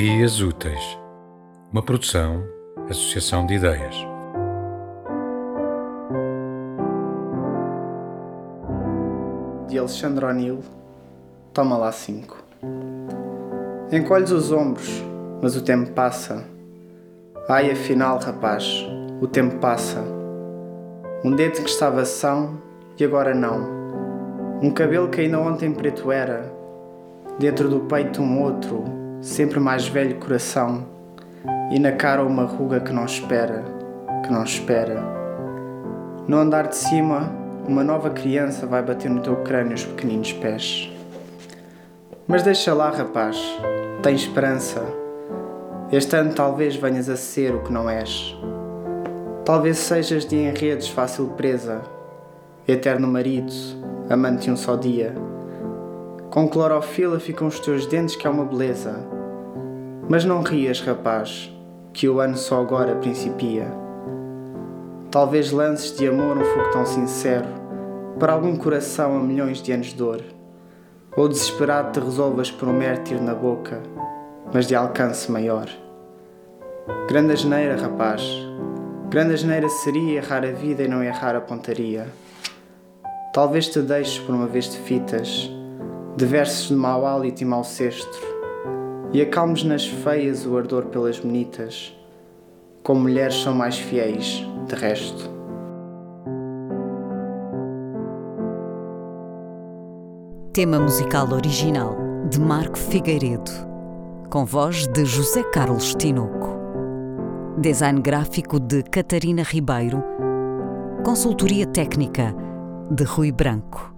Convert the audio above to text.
Dias Úteis, uma produção, associação de ideias. De Alexandre O'Neill, toma lá cinco. Encolhes os ombros, mas o tempo passa. Ai, afinal, rapaz, o tempo passa. Um dedo que estava são e agora não. Um cabelo que ainda ontem preto era. Dentro do peito um outro, sempre mais velho coração. E na cara uma ruga que não espera, que não espera. No andar de cima, uma nova criança vai bater no teu crânio os pequeninos pés. Mas deixa lá, rapaz, tem esperança. Este ano talvez venhas a ser o que não és. Talvez sejas de enredos fácil presa, eterno marido, amante um só dia. Com clorofila ficam os teus dentes que é uma beleza. Mas não rias, rapaz, que o ano só agora principia. Talvez lances de amor um fogo tão sincero para algum coração a milhões de anos de dor. Ou desesperado te resolvas por um mértir na boca, mas de alcance maior. Grande asneira, rapaz. Grande asneira seria errar a vida e não errar a pontaria. Talvez te deixes por uma vez de fitas, de versos de mau hálito e mau cestro, e acalmes nas feias o ardor pelas bonitas, como mulheres são mais fiéis, de resto. Tema musical original de Marco Figueiredo, com voz de José Carlos Tinoco. Design gráfico de Catarina Ribeiro. Consultoria técnica de Rui Branco.